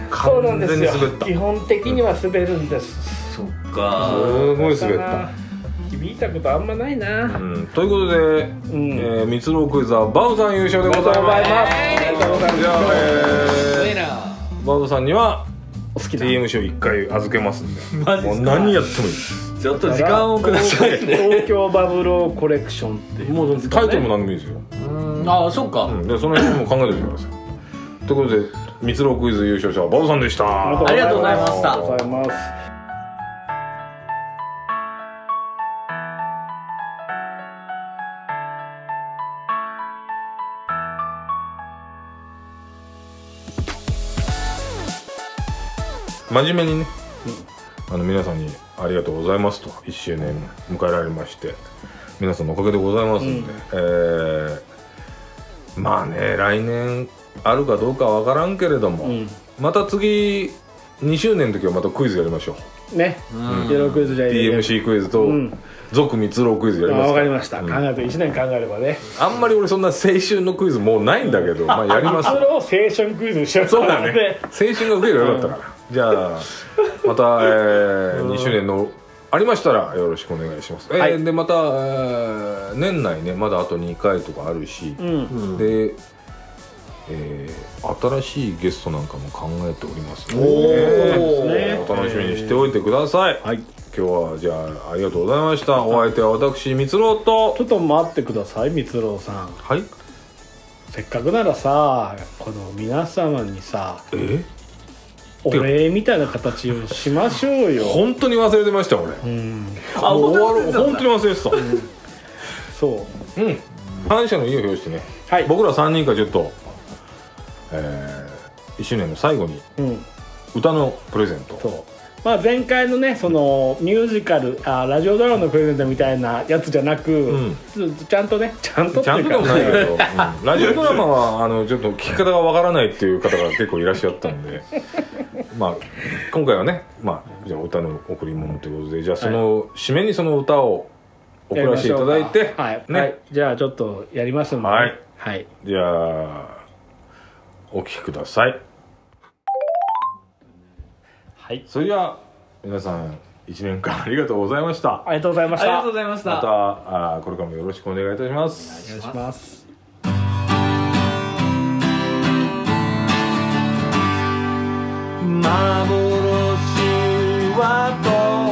そうなん完ですよ。全に滑った。基本的には滑るんです。そっか。すごい滑った。響いたことあんまないな。うん、ということで、ん。えー、三つ郎クイズはバウさん優勝でございます。ありがとうございます。じゃあ、えー、バウさんにはお好きな。DM 賞1回預けますんで。マジっすか？もう何やってもいい。ですちょっと時間をください。東京バブローコレクションっていう。もうタイトルも何でもいいですよ、うん。あそっか、うん、でその辺も考えておいてください。ということで三つ郎クイズ優勝者はバウさんでした。ありがとうございました。ありがとうございます真面目にね、あの皆さんにありがとうございますと1周年迎えられまして皆さんのおかげでございますんで、えーまあね来年あるかどうかわからんけれども、うん。また次2周年の時はまたクイズやりましょう。ね。うん。ゼロクイズじゃ DMC クイズとうん。続蜜ろクイズやりあますわかりました、うん。考えて1年考えればね。あんまり俺そんな青春のクイズもうないんだけどまあやります。*laughs* それを青春クイズにしようそうだね。青春が受ければよかったから、じゃあまた、えー、2周年のありましたらよろしくお願いします、はい。えーでまた、えー年内ねまだあと2回とかあるし、うん。で、えー新しいゲストなんかも考えておりますので、ね。お楽しみにしておいてください、はい。今日はじゃあありがとうございました。お相手は私みつろうと。ちょっと待ってください三郎さん。はい。せっかくならさこの皆様にさえ？お礼みたいな形をしましょうよ。本当に忘れてました俺。うん。あもう終わる忘れてたんだ。本当に忘れてた。そう。うん。感謝の意を表してね、はい。僕ら3人からちょっとえー、1周年の最後にうん。歌のプレゼント。そう。まあ前回のねそのミュージカルあラジオドラマのプレゼントみたいなやつじゃなく、ん。ちゃんとねちゃんとちゃんとでもないけど、うん。*laughs* ラジオドラマはあのちょっと聞き方がわからないっていう方が結構いらっしゃったんでまあ今回はね、まあ、じゃあ歌の贈り物ということでじゃあその締めにその歌を送らせていただいて、はい、ね、はい、じゃあちょっとやりますんで、ね、はい、はい、じゃあお聴きください。はい、それでは皆さん1年間ありがとうございました。ありがとうございました。ありがとうございました。またあーこれからもよろしくお願いいたします。お願いします幻はと